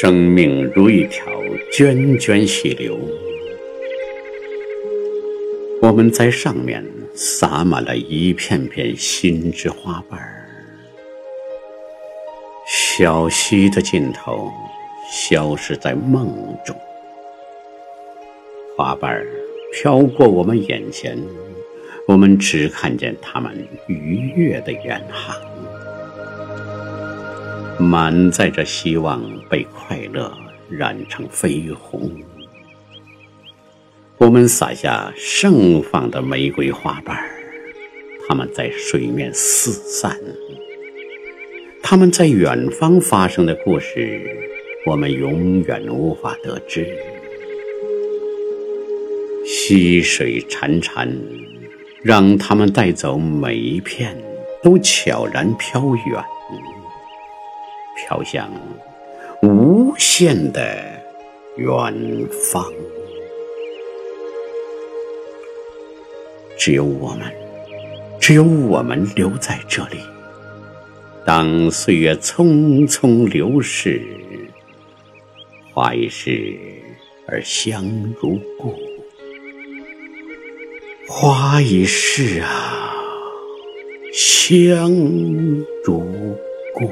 生命如一条涓涓细流，我们在上面撒满了一片片心之花瓣儿。小溪的尽头，消失在梦中。花瓣儿飘过我们眼前，我们只看见它们愉悦的远航。满载着希望，被快乐染成绯红。我们撒下盛放的玫瑰花瓣儿，它们在水面四散。它们在远方发生的故事，我们永远无法得知。溪水潺潺，让它们带走每一片，都悄然飘远。飘向无限的远方，只有我们，只有我们留在这里。当岁月匆匆流逝，花已逝而香如故，花已逝啊，香如故。